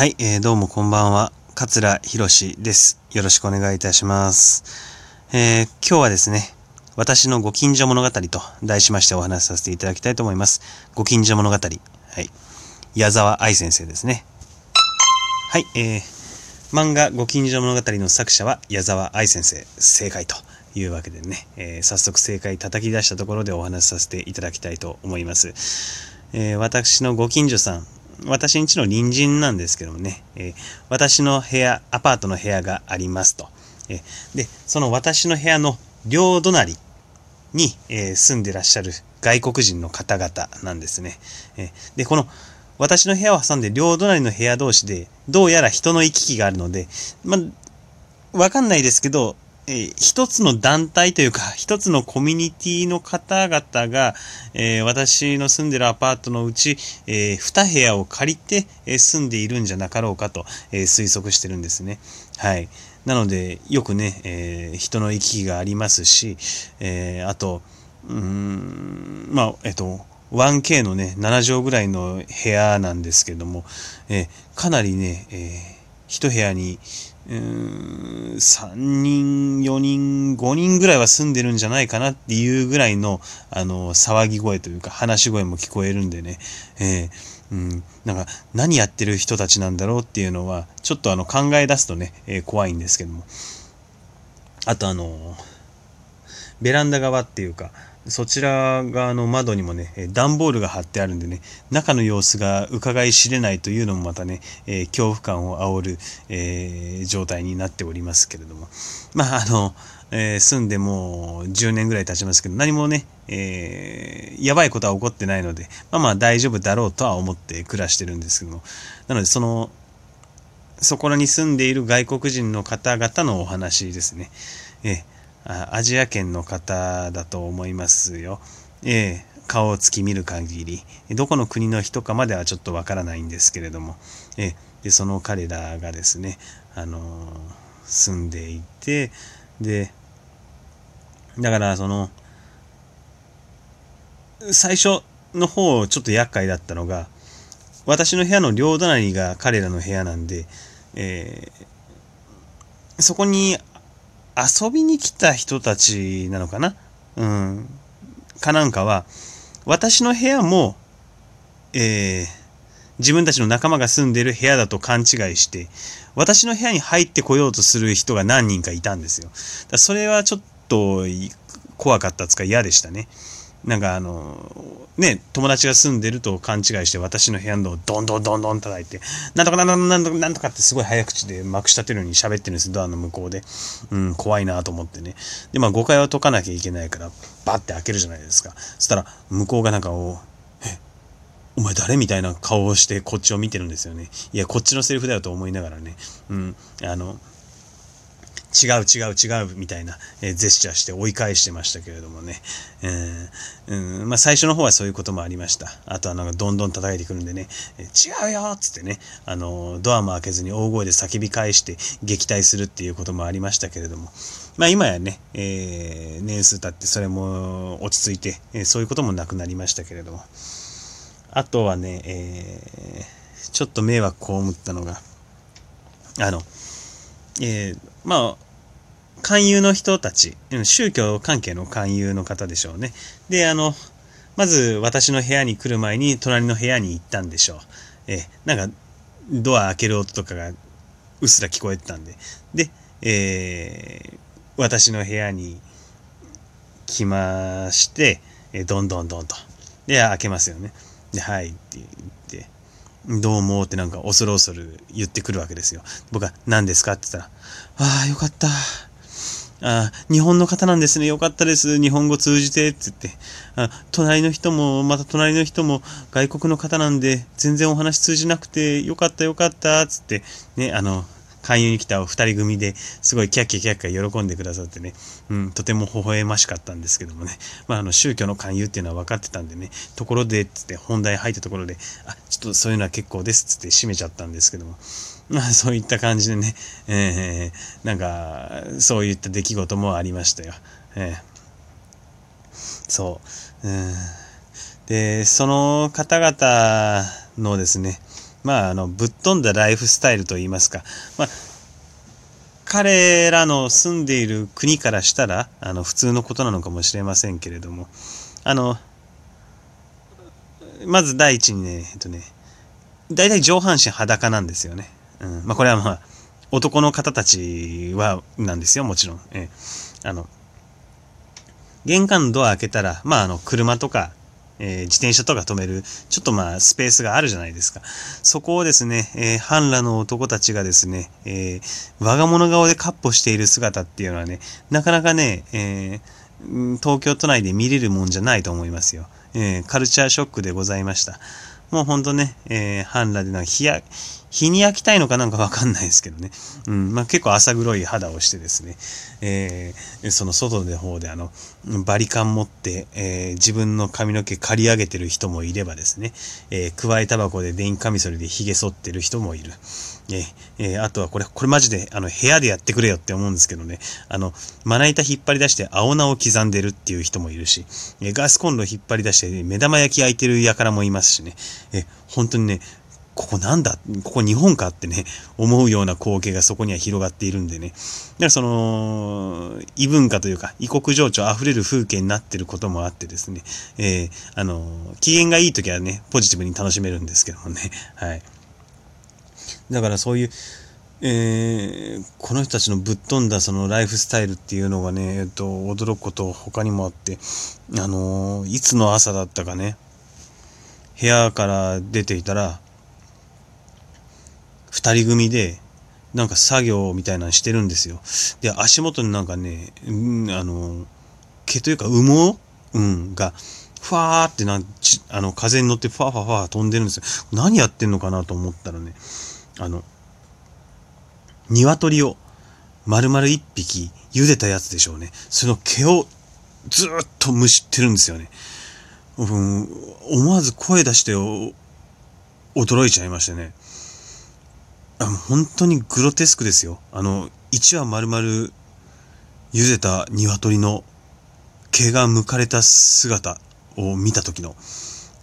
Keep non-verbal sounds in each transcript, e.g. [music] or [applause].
はい、えーどうもこんばんは。桂博士です。よろしくお願いいたします。えー今日はですね、私のご近所物語と題しましてお話しさせていただきたいと思います。ご近所物語。はい。矢沢愛先生ですね。はい、えー漫画ご近所物語の作者は矢沢愛先生。正解というわけでね、えー早速正解叩き出したところでお話しさせていただきたいと思います。えー私のご近所さん、私ん家の隣人なんですけどもね、えー私の部屋、アパートの部屋がありますと。えーで、その私の部屋の両隣に、えー住んでらっしゃる外国人の方々なんですね。えで、この私の部屋を挟んで両隣の部屋同士で、どうやら人の行き来があるので、まあ、わかんないですけど、えー一つの団体というか、一つのコミュニティの方々が、えー私の住んでるアパートのうち、えー2部屋を借りて、えー住んでいるんじゃなかろうかと、え推測してるんですね。はい。なので、よくね、え人の行き来がありますし、えあと、うーん、まあ、えっと、1K のね、7畳ぐらいの部屋なんですけども、えかなりね、えー一部屋に、うーん、3人、4人、5人ぐらいは住んでるんじゃないかなっていうぐらいの、あの、騒ぎ声というか、話し声も聞こえるんでね、えーうん、なんか、何やってる人たちなんだろうっていうのは、ちょっとあの、考え出すとね、えー怖いんですけども。あとあの、ベランダ側っていうか、そちら側の窓にもね、段ボールが貼ってあるんでね、中の様子が伺い知れないというのもまたね、えー恐怖感を煽る、えー状態になっておりますけれども。まあ、あの、えー住んでもう10年ぐらい経ちますけど、何もね、えーやばいことは起こってないので、まあまあ大丈夫だろうとは思って暮らしてるんですけども。なので、その、そこらに住んでいる外国人の方々のお話ですね。ええアジア圏の方だと思いますよ。ええ顔をつき見る限り、どこの国の人かまではちょっとわからないんですけれども、ええでその彼らがですね、あのー住んでいて、で、だからその、最初の方ちょっと厄介だったのが、私の部屋の両隣が彼らの部屋なんで、えーそこに遊びに来た人たちなのかな？うん。かなんかは、私の部屋も、えー自分たちの仲間が住んでいる部屋だと勘違いして、私の部屋に入ってこようとする人が何人かいたんですよ。だそれはちょっと怖かったつか嫌でしたね。なんかあの、ね、友達が住んでると勘違いして私の部屋のドンドンドンドン叩いて、なんとかなんとかなんとかなんとかってすごい早口でまくし立てるように喋ってるんですドアの向こうで。うん、怖いなと思ってね。で、まあ誤解を解かなきゃいけないから、バッて開けるじゃないですか。そしたら、向こうがなんかお、お前誰みたいな顔をしてこっちを見てるんですよね。いや、こっちのセリフだよと思いながらね。うん、あの、違う違う違うみたいな、えージェスチャーして追い返してましたけれどもね。えーうん、まあ最初の方はそういうこともありました。あとはなんかどんどん叩いてくるんでね、えー違うよっつってね、あの、ドアも開けずに大声で叫び返して撃退するっていうこともありましたけれども。まあ今やね、えー年数経ってそれも落ち着いて、えーそういうこともなくなりましたけれども。あとはね、えーちょっと迷惑被ったのが、あの、えーまあ、勧誘の人たち、宗教関係の勧誘の方でしょうね。で、あの、まず私の部屋に来る前に隣の部屋に行ったんでしょう。えーなんか、ドア開ける音とかがうっすら聞こえてたんで。で、えー私の部屋に来まして、えーどんどんどんと。で、開けますよね。で、はいって言って、どうもってなんか恐る恐る言ってくるわけですよ。僕は何ですかって言ったら、ああ、よかった。あ日本の方なんですね。よかったです。日本語通じて。って言って。あ隣の人も、また隣の人も外国の方なんで、全然お話通じなくて、よかったよかった。つって、ね、あの、勧誘に来たお二人組ですごいキャッキャキャッキャ喜んでくださってね、うん、とても微笑ましかったんですけどもね、まあ、あの宗教の勧誘っていうのは分かってたんでね、ところで、つって本題入ったところで、あ、ちょっとそういうのは結構です、つって閉めちゃったんですけども、[laughs] まあそういった感じでね、えー、なんか、そういった出来事もありましたよ。えー。そう。うん。で、その方々のですね、まあ、あの、ぶっ飛んだライフスタイルといいますか、まあ、彼らの住んでいる国からしたら、あの、普通のことなのかもしれませんけれども、あの、まず第一にね、えっとね、大体上半身裸なんですよね。うん。まあ、これはまあ、男の方たちは、なんですよ、もちろん。ええ。あの、玄関のドア開けたら、まあ、あの、車とか、えー、自転車とか止める、ちょっとまあ、スペースがあるじゃないですか。そこをですね、えー、半裸の男たちがですね、えー、我が物顔でカッポしている姿っていうのはね、なかなかね、えー、東京都内で見れるもんじゃないと思いますよ。えー、カルチャーショックでございました。もうほんとね、えー、半裸でなんか日や、日に焼きたいのかなんかわかんないですけどね。うん、まあ結構浅黒い肌をしてですね、えー、その外の方であの、バリカン持って、えー、自分の髪の毛刈り上げてる人もいればですね、えー、加えタバコで電気カミソリで髭剃ってる人もいる。ええー、あとはこれ、これマジで、あの、部屋でやってくれよって思うんですけどね、あの、まな板引っ張り出して青菜を刻んでるっていう人もいるし、えガスコンロ引っ張り出して目玉焼き焼いてる輩もいますしね、え本当にね、ここなんだ？ここ日本か？ってね、思うような光景がそこには広がっているんでね。だからその、異文化というか、異国情緒溢れる風景になってることもあってですね、えー、あの、機嫌がいい時はね、ポジティブに楽しめるんですけどもね、[laughs] はい。だからそういう、えー、この人たちのぶっ飛んだそのライフスタイルっていうのがね、えっと、驚くこと他にもあって、あのいつの朝だったかね、部屋から出ていたら、二人組で、なんか作業みたいなのしてるんですよ。で、足元になんかね、うん、あの、毛というか羽毛？うん、が、ふわーってな、あの、風に乗ってファーファーファー飛んでるんですよ。何やってんのかなと思ったらね、あの、鶏を丸々一匹茹でたやつでしょうね。その毛をずっと蒸してるんですよね。うん、思わず声出して驚いちゃいましてね。本当にグロテスクですよ。あの、1羽丸々茹でた鶏の毛が剥かれた姿を見た時の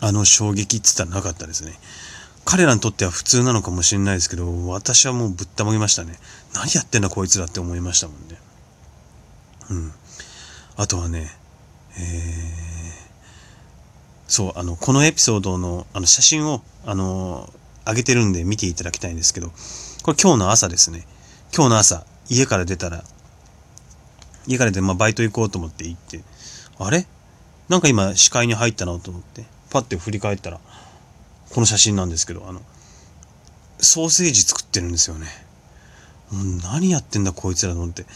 あの衝撃って言ったらなかったですね。彼らにとっては普通なのかもしれないですけど、私はもうぶったまげましたね。何やってんだこいつらって思いましたもんね。うん。あとはね、えー、そう、あの、このエピソードのあの写真を、あの上げてるんで見ていただきたいんですけど、これ今日の朝ですね。今日の朝、家から出たら、家から出て、まあ、バイト行こうと思って行って、あれ？なんか今視界に入ったなと思って、パッて振り返ったら、この写真なんですけど、あの、ソーセージ作ってるんですよね。もう何やってんだこいつらと思って、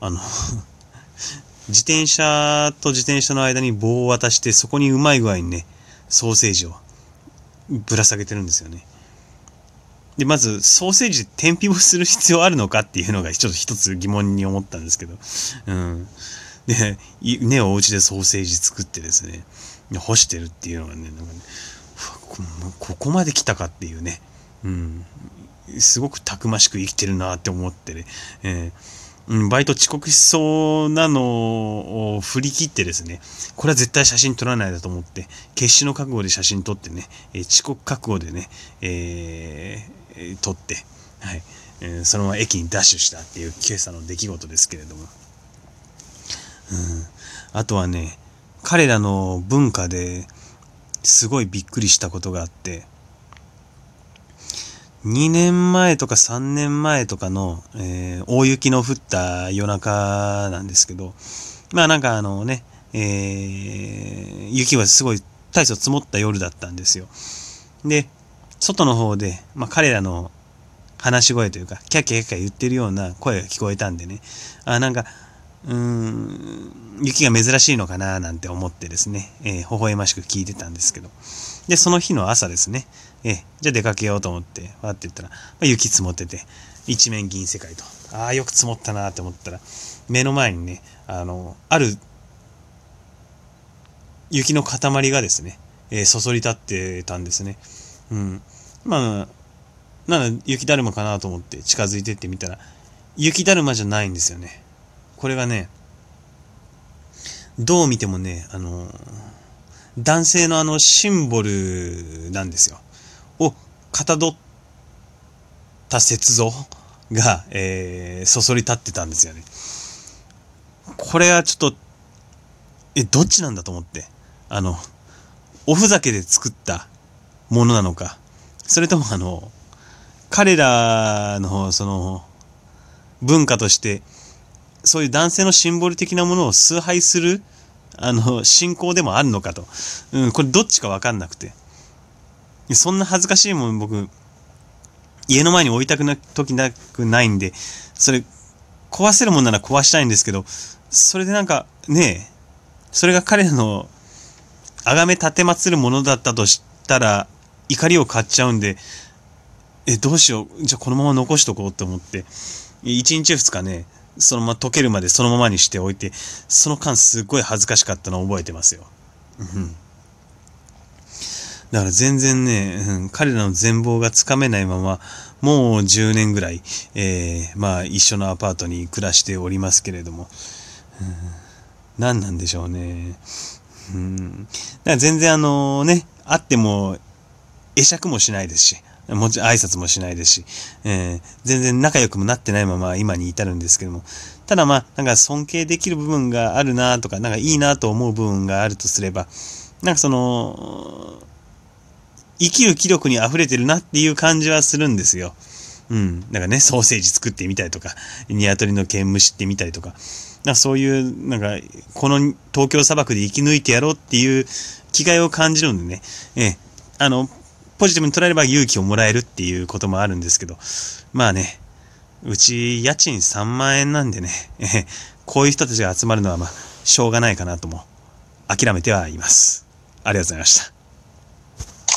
あの [laughs] 自転車と自転車の間に棒を渡して、そこにうまい具合にね、ソーセージをぶら下げてるんですよね。で、まず、ソーセージで天日干しする必要あるのかっていうのがちょっと一つ疑問に思ったんですけど。うん。で、ね、お家でソーセージ作ってですね、干してるっていうのがね、なんかね、ここまで来たかっていうね、うん。すごくたくましく生きてるなって思ってね、えー、うん、バイト遅刻しそうなのを振り切ってですね、これは絶対写真撮らないだと思って、決死の覚悟で写真撮ってね、えー、遅刻覚悟でね、えーえ撮って、はい。え、そのまま駅にダッシュしたっていう今朝の出来事ですけれども、うん、あとはね彼らの文化ですごいびっくりしたことがあって2年前とか3年前とかの、えー、大雪の降った夜中なんですけど、まあなんかあのね、えー、雪はすごい大層積もった夜だったんですよ。で、外の方で、まあ、彼らの話し声というか、キャッキャキャッキャ言ってるような声が聞こえたんでね、あ、なんか、うーん、雪が珍しいのかななんて思ってですね、えー、微笑ましく聞いてたんですけど。で、その日の朝ですね、えー、じゃあ出かけようと思って、わって言ったら、まあ、雪積もってて、一面銀世界と。ああ、よく積もったなって思ったら、目の前にね、あの、ある雪の塊がですね、えー、そそり立ってたんですね。うん。まあ、なんだ、雪だるまかなと思って近づいてってみたら、雪だるまじゃないんですよね。これがね、どう見てもね、あの、男性のあのシンボルなんですよ。をかたどった雪像が、えー、そそり立ってたんですよね。これはちょっと、え、どっちなんだと思って。あの、おふざけで作ったものなのか、それともあの、彼らのその文化として、そういう男性のシンボル的なものを崇拝する、あの、信仰でもあるのかと。うん、これどっちかわかんなくて。そんな恥ずかしいもん僕、家の前に置いたくな、ときなくないんで、それ、壊せるもんなら壊したいんですけど、それでなんか、ねえ、それが彼らの、あがめ立てまつるものだったとしたら、怒りを買っちゃうんで、え、どうしよう。じゃあこのまま残しとこうと思って、1日2日ね、そのまま溶けるまでそのままにしておいて、その間すっごい恥ずかしかったのを覚えてますよ。うん。だから全然ね、うん、彼らの全貌がつかめないまま、もう10年ぐらい、えー、まあ一緒のアパートに暮らしておりますけれども、うん、何なんでしょうね。うん、だから全然あのね、会っても会釈もしないですし、もちろん挨拶もしないですし、えー、全然仲良くもなってないまま今に至るんですけども、ただまあ、なんか尊敬できる部分があるなとか、なんかいいなと思う部分があるとすれば、なんかその、生きる気力に溢れてるなっていう感じはするんですよ。うん。だかね、ソーセージ作ってみたりとか、鶏の毛蒸してみたりとか、なんかそういう、なんか、この東京砂漠で生き抜いてやろうっていう気概を感じるんでね、ええあの、ポジティブに捉えれば勇気をもらえるっていうこともあるんですけど、まあね、うち家賃3万円なんでね、[laughs] こういう人たちが集まるのはまあ、しょうがないかなとも、諦めてはいます。ありがとうございました。